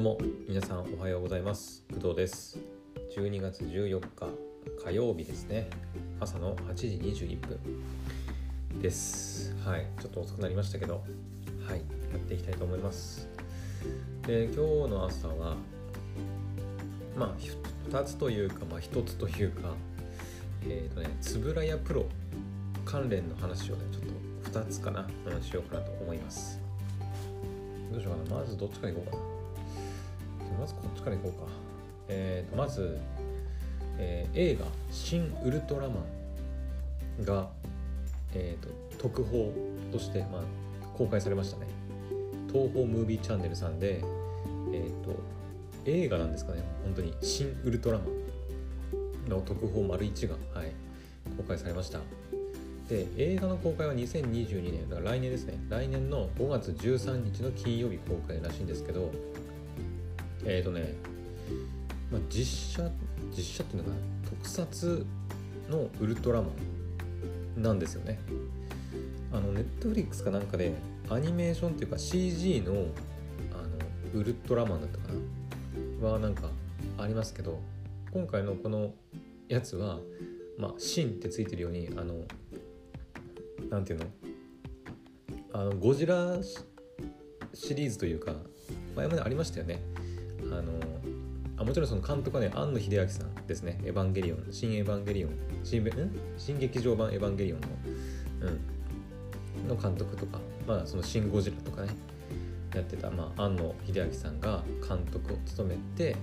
どうも皆さんおはようございます。工藤です。12月14日火曜日ですね。朝の8時21分です。はい。ちょっと遅くなりましたけどはい。やっていきたいと思います。で今日の朝はまあ2つというかまあ1つというかえっ、ー、とねつぶらやプロ関連の話をねちょっと2つかな、うん、しようかなと思います。どうしようかな。まずどっちからいこうかな。まずこっちからいこうか。えー、とまず、えー、映画「新ウルトラマンが」えーと、特報として、まあ、公開されましたね。東宝ムービーチャンネルさんで、えーと、映画なんですかね本当に「新ウルトラマン」の特報丸1が、はい、公開されました。で映画の公開は2022年だから来年ですね来年の5月13日の金曜日公開らしいんですけどえっ、ー、とね、まあ、実写実写っていうのが特撮のウルトラマンなんですよね。あのネットフリックスかなんかでアニメーションっていうか CG のあのウルトラマンだったかな？はなんかありますけど今回のこのやつはまあ「シン」ってついてるようにあのなんていうの？あのゴジラシリーズというか前までありましたよね。あのあもちろんその監督はね庵野秀明さんですね「エヴァンゲリオン」「新エヴァンゲリオン」新ん？新劇場版エヴァンゲリオンの,、うん、の監督とか、まあ、その「シン・ゴジラ」とかねやってた、まあ、庵野秀明さんが監督を務めて、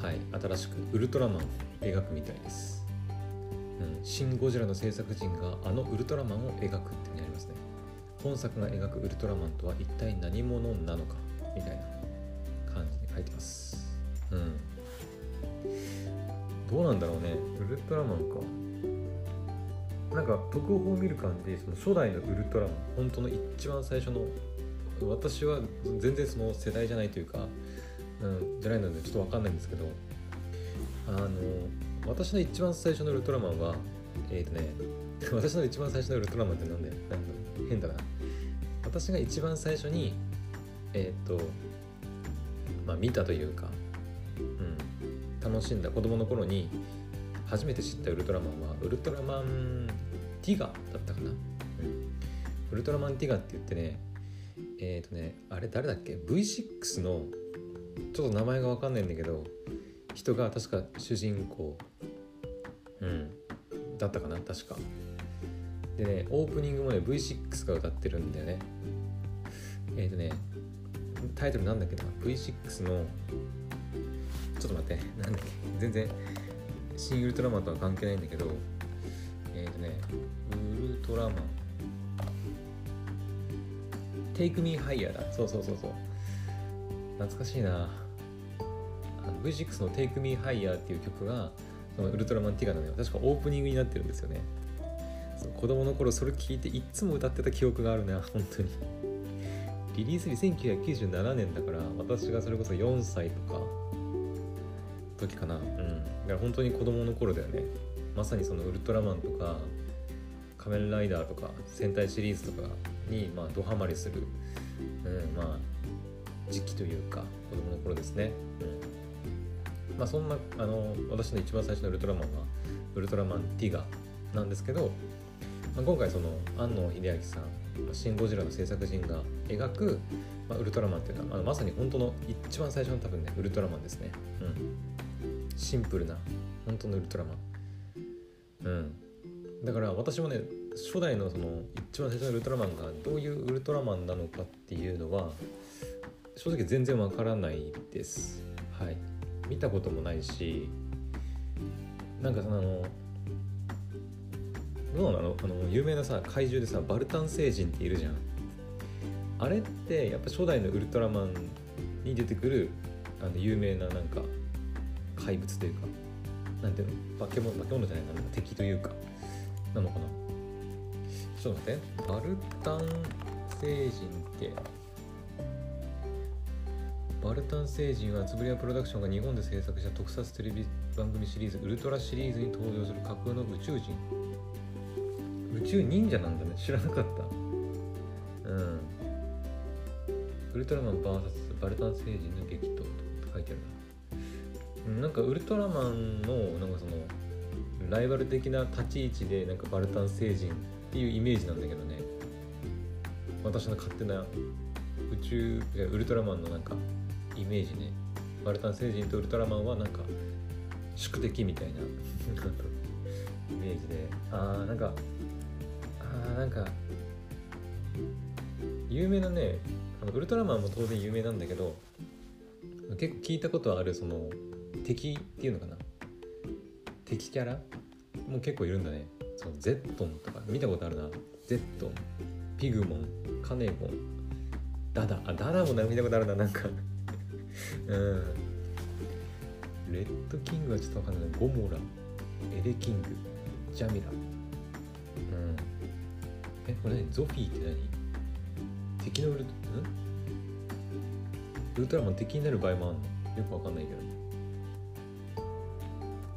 はい、新しくウルトラマンを描くみたいです。うん、シン・ゴジラの制作陣があのウルトラマンを描くっていうのにありますね。本作が描くウルトラマンとは一体何者なのかみたいな。いてます。うん。どうなんだろうね。ウルトラマンか。なんか特報を見る感じその初代のウルトラマン本当の一番最初の私は全然その世代じゃないというか、うん、じゃないのでちょっと分かんないんですけどあの私の一番最初のウルトラマンはえっ、ー、とね 私の一番最初のウルトラマンってなんだよ。なんだ変だな。私が一番最初にえっ、ー、とまあ、見たというか、うん、楽しんだ子供の頃に初めて知ったウルトラマンはウルトラマンティガだったかな、うん、ウルトラマンティガって言ってねえっ、ー、とねあれ誰だっけ？V6 のちょっと名前が分かんないんだけど人が確か主人公うんだったかな？確か。でねオープニングもね V6 が歌ってるんだよね。えっ、ー、とねタイトルなんだっけな？V6 の。ちょっと待って。なんだっけ？全然シン・ウルトラマンとは関係ないんだけど。えっ、ー、とねウルトラマン。Take Me Higher だ。そうそうそうそう。懐かしいな。V6 の Take Me Higher っていう曲がそのウルトラマンティガのよ確かオープニングになってるんですよね。子供の頃それ聞いていっつも歌ってた記憶があるな本当に。リリース日1997年だから私がそれこそ4歳とか時かな。うん。だから本当に子供の頃だよね。まさにそのウルトラマンとか仮面ライダーとか戦隊シリーズとかにまあドハマりする、うん、まあ時期というか子供の頃ですね、うん、まあそんなあの私の一番最初のウルトラマンはウルトラマンティガなんですけど、まあ、今回その庵野秀明さんシン・ゴジラの制作陣が描く、まあ、ウルトラマンっていうのは、まあ、まさに本当の一番最初の多分ねウルトラマンですね、うん、シンプルな本当のウルトラマン。うん。だから私もね初代のその一番最初のウルトラマンがどういうウルトラマンなのかっていうのは正直全然わからないです。はい。見たこともないしなんかそのどうなの？あの有名なさ怪獣でさバルタン星人っているじゃん。あれってやっぱ初代のウルトラマンに出てくるあの有名ななんか怪物というかなんていうの？化け物化け物じゃないな敵というかなのかな？ちょっと待って。バルタン星人ってバルタン星人はつぶりやプロダクションが日本で制作した特撮テレビ番組シリーズウルトラシリーズに登場する架空の宇宙人。宇宙忍者なんだね。知らなかった。うん。ウルトラマン VS バルタン星人の激闘と書いてあるな。なんかウルトラマンのなんかそのライバル的な立ち位置でなんかバルタン星人っていうイメージなんだけどね。私の勝手な宇宙ウルトラマンのなんかイメージね。バルタン星人とウルトラマンはなんか宿敵みたいな イメージで。ああなんかなんか有名なねあのウルトラマンも当然有名なんだけど結構聞いたことあるその敵っていうのかな？敵キャラ？も結構いるんだね。そのゼットンとか。見たことあるな。ゼットン。ピグモン。カネゴン。ダダ。あダダも見たことあるな。なんか。うん。レッドキングはちょっとわかんない。ゴモラ。エレキング。ジャミラ。これ何？ゾフィーって何？敵のウルトん？ウルトラマン敵になる場合もあんの？よくわかんないけど。い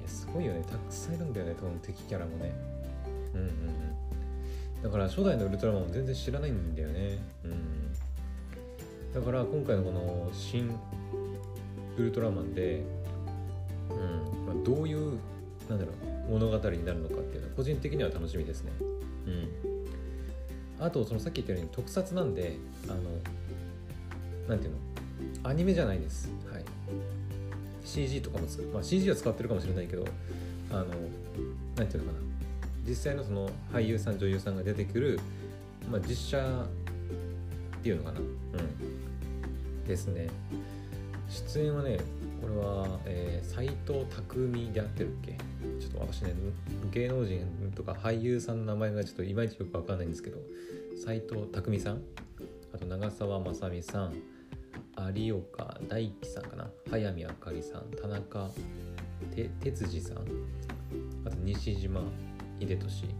やすごいよね。たくさんいるんだよね。この敵キャラもね。うんうんうん。だから初代のウルトラマンも全然知らないんだよね。うん。だから今回のこの新ウルトラマンで、うん。まあ、どういうなんだろう物語になるのかっていうのは個人的には楽しみですね。うん。あとそのさっき言ったように特撮なんであのなんていうの？アニメじゃないです。はい。CG とかも、まあ、CG は使ってるかもしれないけどあのなんていうのかな。実際のその俳優さん女優さんが出てくる、まあ、実写っていうのかな。うん。ですね。出演はねこれは、えー、斎藤匠であってるっけ？私ね芸能人とか俳優さんの名前がちょっといまいちよくわかんないんですけど斎藤匠さんあと長澤まさみさん有岡大樹さんかな早見あかりさん田中て哲司さんあと西島秀俊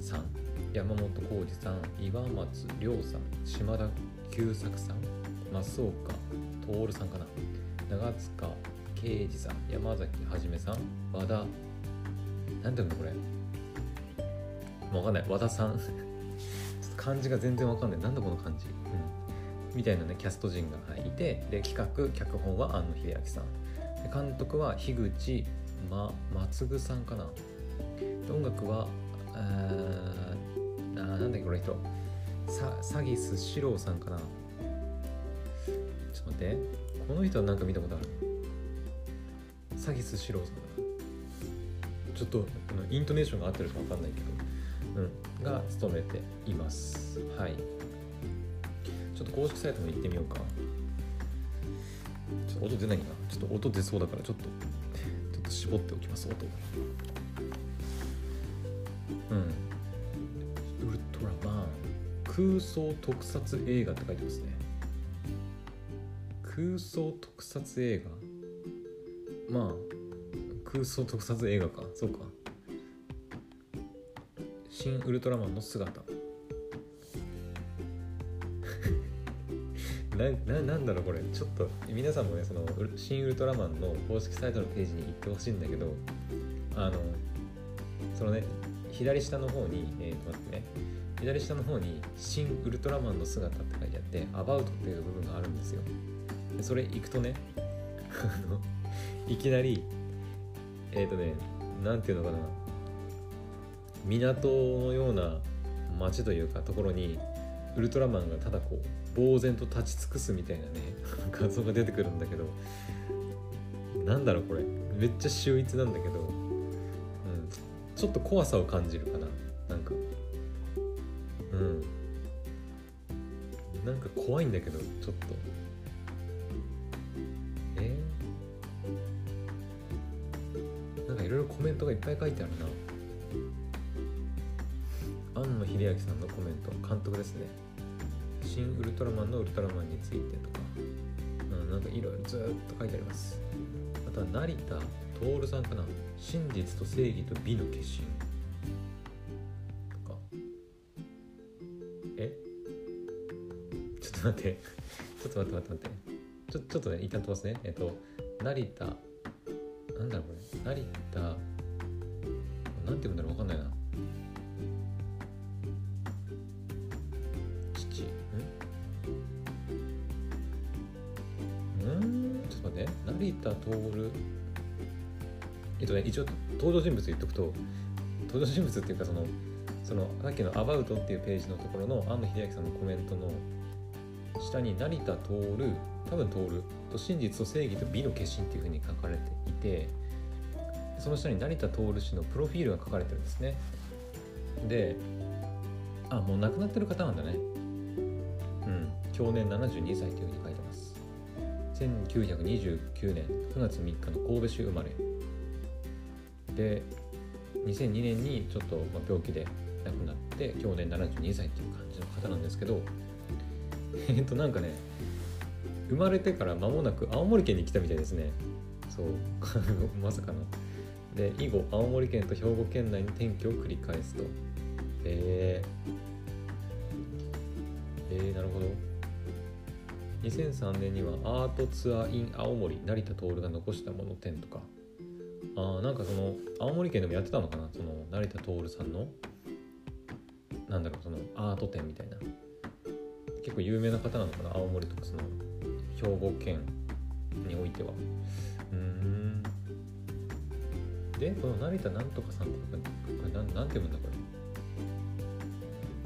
さん山本浩二さん岩松亮さん島田久作さん増岡徹さんかな長塚圭司さん山崎はじめさん和田なんていうのこれ？わかんない。和田さん。漢字が全然わかんない。なんだこの漢字、うん、みたいなねキャスト陣が、はい、てで企画脚本は庵野秀明さん。監督は樋口、ま、松ぐさんかな。音楽はあーなんだっけこの人。さサギスシローさんかな。ちょっと待って。この人はなんか見たことある。サギスシローさんちょっとイントネーションが合ってるか分か。んないけど、うん、が務めていますはいちょっと公式サイトも行ってみようか。ちょっと音出ないなちょっと音出そうだからちょっとちょっと絞っておきます。音うんウルトラマン空想特撮映画って書いてますね。空想特撮映画。まあ空想特撮映画か。そうか。新ウルトラマンの姿。なななんだろうこれ。ちょっと皆さんもねその新ウルトラマンの公式サイトのページに行ってほしいんだけどあのそのね左下の方にえっ、ー、と待ってね。左下の方に「新ウルトラマンの姿」って書いてあって「アバウト」っていう部分があるんですよ。でそれ行くとねあのいきなりえっ、ー、とねなんていうのかな。港のような街というかところにウルトラマンがただこう呆然と立ち尽くすみたいなね 画像が出てくるんだけどなんだろうこれ。めっちゃ秀逸なんだけど、うん、ちょっと怖さを感じるかな。なんか。うん。なんか怖いんだけどちょっと。コメントがいっぱい書いてあるな。庵野秀明さんのコメント監督ですね。新ウルトラマンのウルトラマンについてとか、うん、なんかいろいろずっと書いてあります。あとは成田徹さんかな。真実と正義と美の化身。とか。え？ちょっと待って。ちょっと待って待って待って。ちょちょっとね一旦飛ばすねえっと成田。なんだろうこれ。成田。なんて言うんだろう分かんないな。父。んうんちょっと待って。成田徹。えっとね一応登場人物言っとくと登場人物っていうかそのそのさっきの「アバウト」っていうページのところの安野秀明さんのコメントの下に「成田徹多分徹と真実と正義と美の化身」っていうふうに書かれていてその下に成田徹氏のプロフィールが書かれてるんですね。であもう亡くなってる方なんだね。うん去年72歳というふうに書いてます。1929年9月3日の神戸市生まれ。で2002年にちょっと病気で亡くなって去年72歳っていう感じの方なんですけど えっとなんかね生まれてから間もなく青森県に来たみたいですね。そう まさかの。で以後青森県と兵庫県内に転居を繰り返すと。えー、えー、なるほど。2003年にはアートツアー in 青森成田徹が残したもの展とか。あなんかその青森県でもやってたのかな？その成田徹さんの？なんだろうそのアート展みたいな。結構有名な方なのかな？青森とかその兵庫県においては。うん。でこの成田なんとかさんってこれなんなんて読むんだこ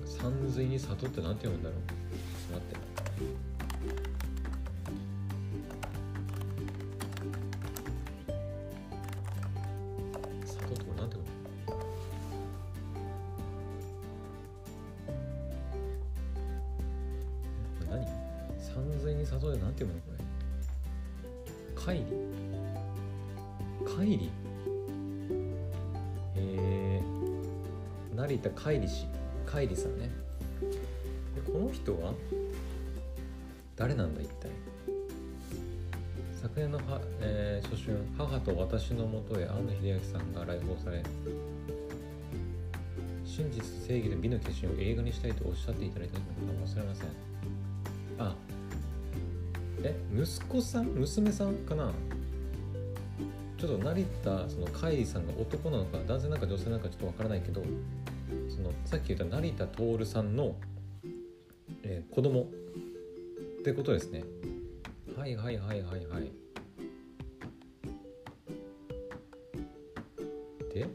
れ。山水に里ってなんて読むんだろう。ちょっと待って。海里氏海里さんね。でこの人は誰なんだ一体？昨年のは、えー、初春「母と私のもとへ庵野秀明さんが来訪され真実正義で美の化身を映画にしたいとおっしゃっていただいたのか忘れません。あえ息子さん？娘さんかな？ちょっと成田そのカイリさんが男なのか男性なのか女性なのかちょっとわからないけどそのさっき言った成田徹さんの、えー、子供ってことですね。はいはいはいはいはい。で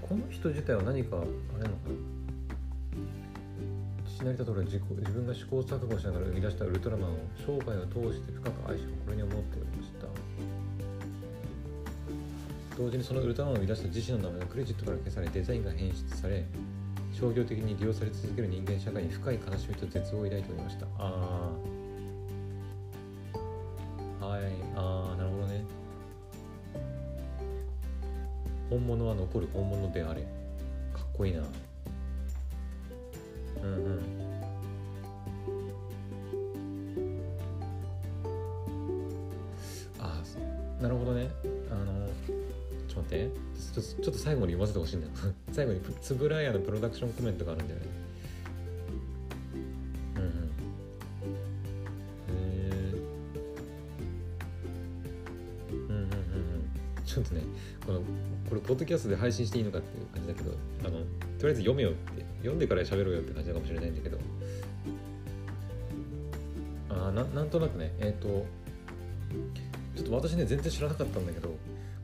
この人自体は何かあれなのかな？父成田徹は自自分が試行錯誤しながら生み出したウルトラマンを生涯を通して深く愛し誇りに思っておりました。同時にそのウルトラマンを生み出した自身の名前がクレジットから消されデザインが変質され商業的に利用され続ける人間社会に深い悲しみと絶望を抱いておりました。ああはい。ああなるほどね。本物は残る本物であれ。かっこいいな。うんうん。ああなるほどね。て。ちょちょっと最後に読ませてほしいんだよ。最後につぶらやのプロダクションコメントがあるんだよね。うんえうんうんうんうん。ちょっとねこのこれポッドキャストで配信していいのかっていう感じだけどあのとりあえず読めよって。読んでから喋ろうよって感じかもしれないんだけど。あななんとなくねえっ、ー、とちょっと私ね全然知らなかったんだけど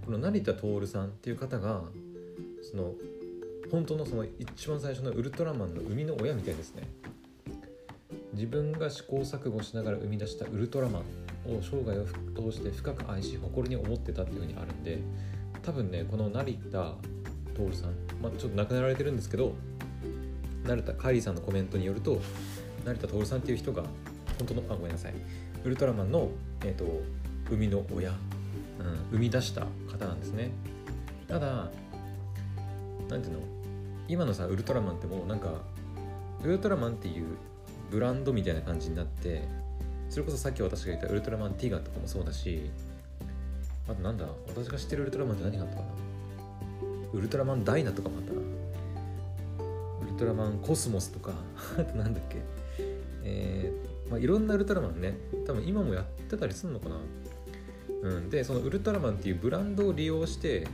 この成田徹さんっていう方がその本当のその一番最初のウルトラマンの生みの親みたいですね。自分が試行錯誤しながら生み出したウルトラマンを生涯を通して深く愛し誇りに思ってたっていうふうにあるんで多分ねこの成田徹さん、まあ、ちょっと亡くなられてるんですけど成田カイリーさんのコメントによると成田徹さんっていう人が本当のあごめんなさい。ウルトラマンの、えーと生みの親、生み出した方なんですね。ただ何ていうの？今のさウルトラマンってもうなんかウルトラマンっていうブランドみたいな感じになってそれこそさっき私が言ったウルトラマンティガとかもそうだしあとなんだ？私が知ってるウルトラマンって何があったかな？ウルトラマンダイナとかもあったな。ウルトラマンコスモスとか あとなんだっけ？えー、まあ、いろんなウルトラマンね多分今もやってたりすんのかな？うん、でそのウルトラマンっていうブランドを利用して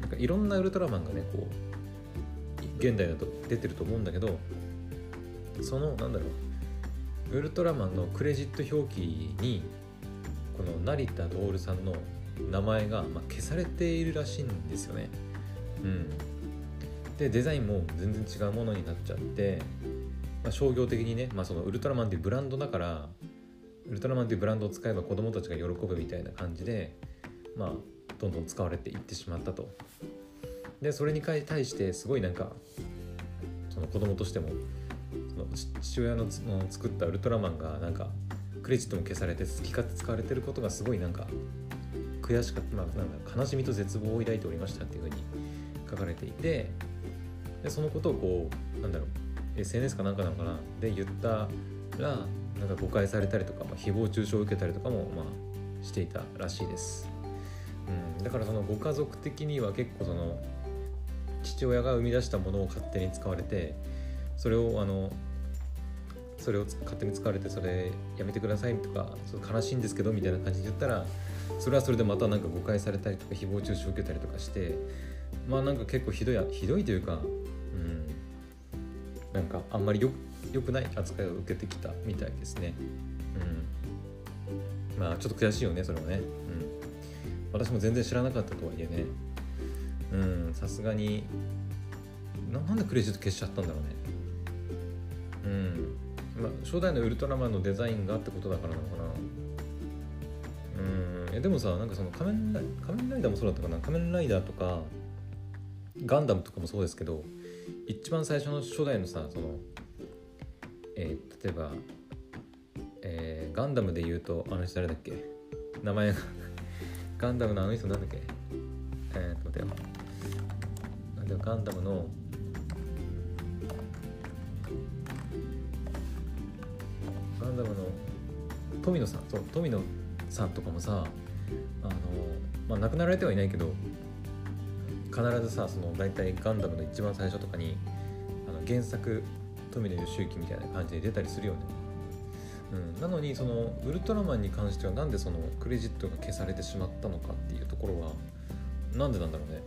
なんかいろんなウルトラマンがねこう現代だと出てると思うんだけどそのなんだろうウルトラマンのクレジット表記にこの成田徹さんの名前が、ま、消されているらしいんですよね。うん、でデザインも全然違うものになっちゃって、まあ、商業的にね、まあ、そのウルトラマンっていうブランドだからウルトラマンっていうブランドを使えば子供たちが喜ぶみたいな感じで、まあ、どんどん使われていってしまったと。でそれに対してすごいなんかその子供としてもその父親の作ったウルトラマンがなんかクレジットも消されて好き勝手使われてることがすごいなんか悔しかった、まあ、なんか悲しみと絶望を抱いておりましたっていうふうに書かれていてでそのことをこうなんだろう SNS かなんかなのかなで言ったらなんか誤解されたりとか、まあ、誹謗中傷を受けたりとかも、まあ、していたらしいです、うん、だからそのご家族的には結構その父親が生み出したものを勝手に使われてそれをあのそれを勝手に使われてそれやめてくださいとか悲しいんですけどみたいな感じで言ったらそれはそれでまたなんか誤解されたりとか誹謗中傷を受けたりとかしてまあなんか結構ひどいひどいというかうん。なんかあんまりよよくない扱いを受けてきたみたいですね。うん。まあちょっと悔しいよねそれもね。うん。私も全然知らなかったとはいえね。うん。さすがになんでクレジット消しちゃったんだろうね。うん。まあ初代のウルトラマンのデザインがってことだからなのかな。うん。えでもさなんかその仮面ライ仮面ライダーもそうだったかな。仮面ライダーとかガンダムとかもそうですけど一番最初の初代のさその、えー、例えば、えー、ガンダムで言うとあの人誰だっけ？名前がガンダムのあの人なんだっけ？えー、っと待ってよ。でガンダムのガンダムの富野さん。そう富野さんとかもさあのまあ亡くなられてはいないけど必ずさその大体ガンダムの一番最初とかにあの原作富野義行みたいな感じで出たりするよね、うん、なのにそのウルトラマンに関してはなんでそのクレジットが消されてしまったのかっていうところはなんでなんだろうね。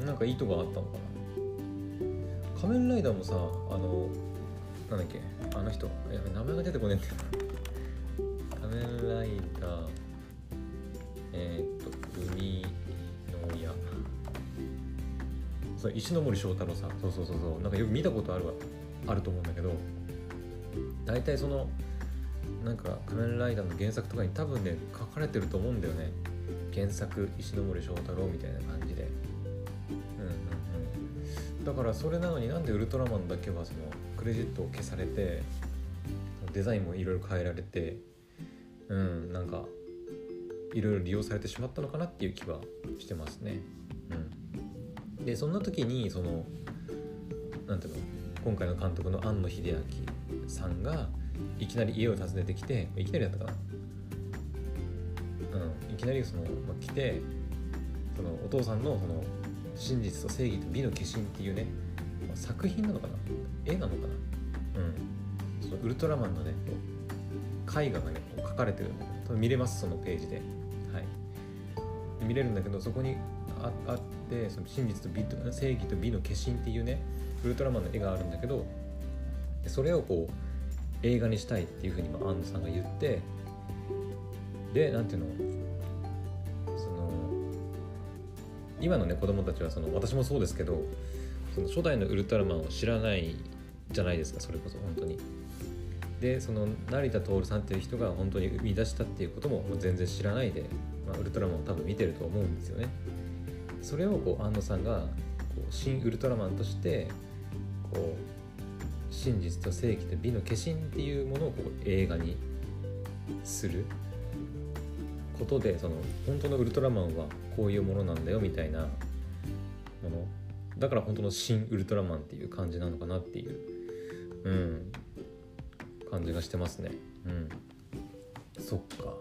うん。なんかいいとこあったのかな。仮面ライダーもさあのなんだっけあの人や名前が出てこねえんだよ仮面ライダー。そう石森章太郎さん。そうそうそうそう。なんかよく見たことあるわ。あると思うんだけど大体そのなんか仮面ライダーの原作とかに多分ね書かれてると思うんだよね。原作石森章太郎みたいな感じで。うんうんうん。だからそれなのになんでウルトラマンだけはそのクレジットを消されてデザインもいろいろ変えられてうんなんかいろいろ利用されてしまったのかなっていう気はしてますね。うん、でそんな時にそのなんていうの今回の監督の庵野秀明さんがいきなり家を訪ねてきていきなりだったかな。うんいきなりその、まあ、来てそのお父さんのその真実と正義と美の化身っていうね、まあ、作品なのかな。絵なのかな。うん。そのウルトラマンのね絵画がね描かれてるんだけど見れます？そのページで。はい。見れるんだけどそこにああってその真実と美と正義と美の化身っていうねウルトラマンの絵があるんだけどそれをこう映画にしたいっていうふうに安野さんが言ってでなんていうの今のね子供たちはその私もそうですけどその初代のウルトラマンを知らないじゃないですかそれこそ本当に。でその成田徹さんっていう人が本当に生み出したっていうことも全然知らないで、まあ、ウルトラマンを多分見てると思うんですよね。それをこう安野さんがこう新ウルトラマンとしてこう真実と正義と美の化身っていうものをこう映画にすることでその本当のウルトラマンはこういうものなんだよみたいなもの。だから本当の新ウルトラマンっていう感じなのかなっていううん感じがしてますね。うん。そっか。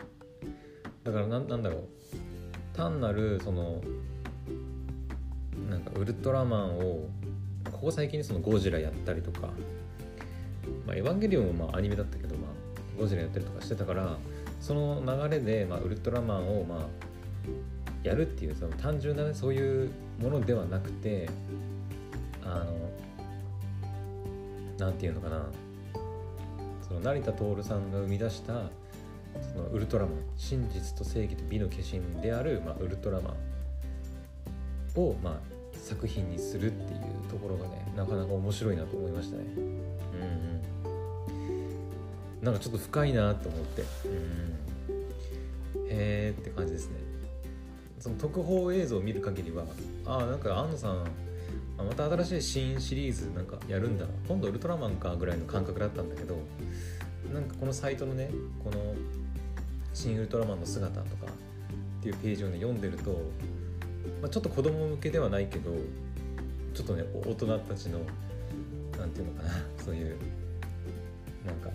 だからなんだろう。単なるそのなんかウルトラマンをここ最近そのゴジラやったりとか、まあ、エヴァンゲリオンもまあアニメだったけど、まあ、ゴジラやったりとかしてたからその流れで、まあ、ウルトラマンを、まあ、やるっていうその単純な、ね、そういうものではなくてあの何て言うのかな。その成田徹さんが生み出したそのウルトラマン真実と正義と美の化身である、まあ、ウルトラマンを、まあ、作品にするっていうところがねなかなか面白いなと思いましたね。うんなんかちょっと深いなと思って。うん。へえって感じですね。その特報映像を見る限りはああなんか安野さんまた新しい新シリーズなんかやるんだ今度ウルトラマンかぐらいの感覚だったんだけどなんかこのサイトのねこの「新ウルトラマンの姿」とかっていうページをね読んでると、まあ、ちょっと子供向けではないけどちょっとね大人たちの何て言うのかなそういうなんか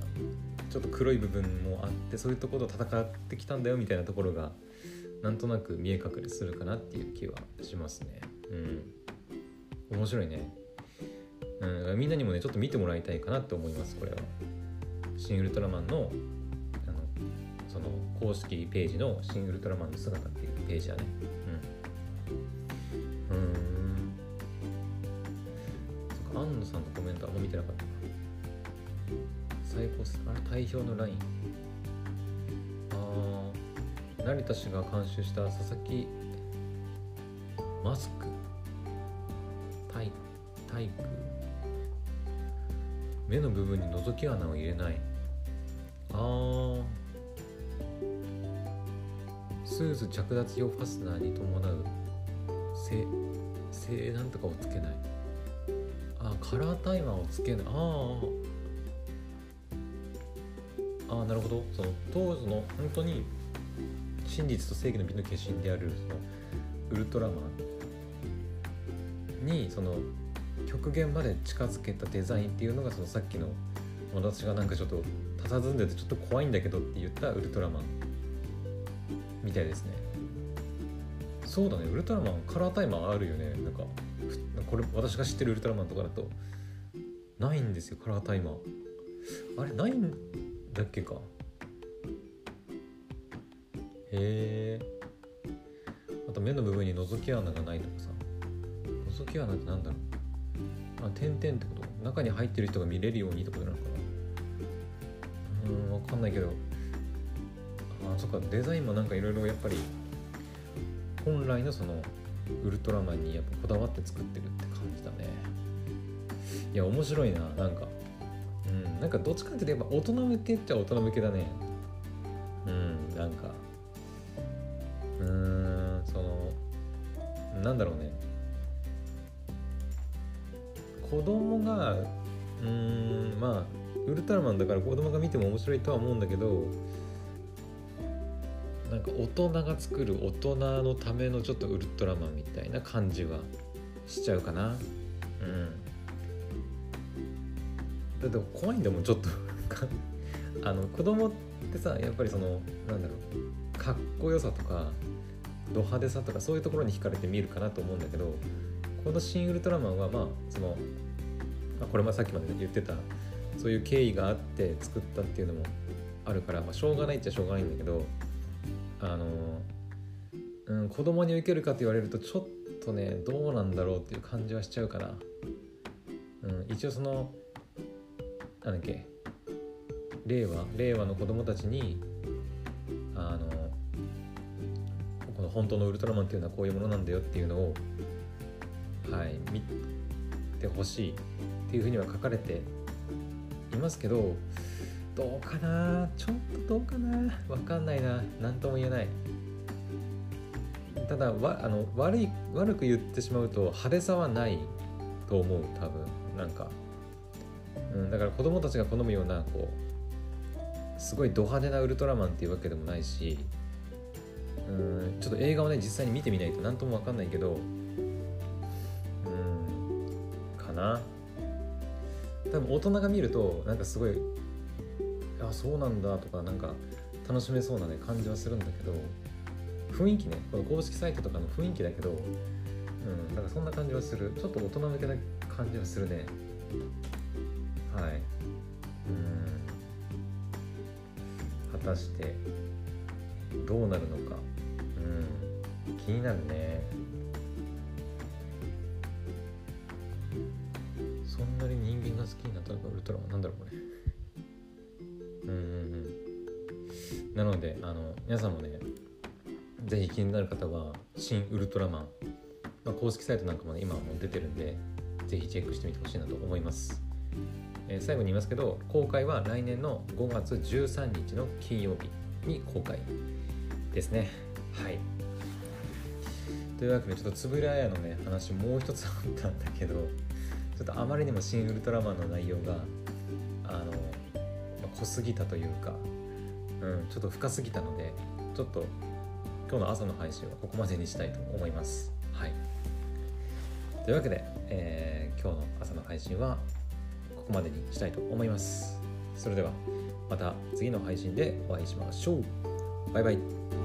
ちょっと黒い部分もあってそういうところと戦ってきたんだよみたいなところがなんとなく見え隠れするかなっていう気はしますね。うん面白いね。うん、みんなにもねちょっと見てもらいたいかなって思いますこれは。新ウルトラマンのあのその公式ページの「新ウルトラマンの姿」っていうページだねあんま見てなかった。最高あれ代表のライン。ああ成田氏が監修した佐々木マスク。体体育目の部分に覗き穴を入れない。あー。スーツ着脱用ファスナーに伴うせせなんとかをつけない。カラータイマーをつけない。あああなるほど。その当時の本当に真実と正義の美の化身であるそのウルトラマンにその極限まで近づけたデザインっていうのがそのさっきの私がなんかちょっと佇んでてちょっと怖いんだけどって言ったウルトラマンみたいですね。そうだね。ウルトラマンカラータイマーあるよね。なんかこれ私が知ってるウルトラマンとかだとないんですよカラータイマー。あれないんだっけか。へえあと目の部分に覗き穴がないとかさ。覗き穴ってなんだろう。あ点々ってこと？中に入ってる人が見れるようにってことなのかな。うん分かんないけど。あそっか。デザインもなんかいろいろやっぱり本来のそのウルトラマンにやっぱこだわって作ってるって感じだね。いや面白いななんか。うんなんかどっちかって言えば大人向けっちゃ大人向けだね。うんなんか。うーんそのなんだろうね。子供がうーんまあウルトラマンだから子供が見ても面白いとは思うんだけどなんか大人が作る大人のためのちょっとウルトラマンみたいな感じはしちゃうかな。うん。だって怖いんだもんちょっとあの子供ってさやっぱりそのなんだろうかっこよさとかド派手さとかそういうところに惹かれて見るかなと思うんだけどこの「シン・ウルトラマン」はまあそのこれもさっきまで言ってたそういう経緯があって作ったっていうのもあるから、まあ、しょうがないっちゃしょうがないんだけどあの、うん、子供に受けるかと言われるとちょっとねどうなんだろうっていう感じはしちゃうかな、うん、一応そのなんだっけ令和令和の子供たちにあのこの本当のウルトラマンっていうのはこういうものなんだよっていうのをはい見てほしいっていうふうには書かれていますけどどうかな？ちょっとどうかな？わかんないな。何とも言えない。ただわあの悪い悪く言ってしまうと派手さはないと思う多分。なんか、うん、だから子供たちが好むようなこうすごいド派手なウルトラマンっていうわけでもないしうんちょっと映画をね実際に見てみないと何とも分かんないけどうんかな。多分大人が見るとなんかすごいあそうなんだとかなんか楽しめそうなね感じはするんだけど雰囲気ねこの公式サイトとかの雰囲気だけどうんなんかそんな感じはする。ちょっと大人向けな感じはするね。はい。うん。果たしてどうなるのか。うん。気になるね。そんなに人間が好きになったのかウルトラマンなんだろうこれ。なのであの皆さんもねぜひ気になる方は「新ウルトラマン」まあ、公式サイトなんかも、ね、今もう出てるんでぜひチェックしてみてほしいなと思います、えー、最後に言いますけど公開は来年の5月13日の金曜日に公開ですね。はい。というわけでちょっとつぶらやのね話もう一つあったんだけどちょっとあまりにも「新ウルトラマン」の内容があの、まあ、濃すぎたというか、うん、ちょっと深すぎたのでちょっと今日の朝の配信はここまでにしたいと思います。はい。というわけで、えー、今日の朝の配信はここまでにしたいと思います。それではまた次の配信でお会いしましょう。バイバイ。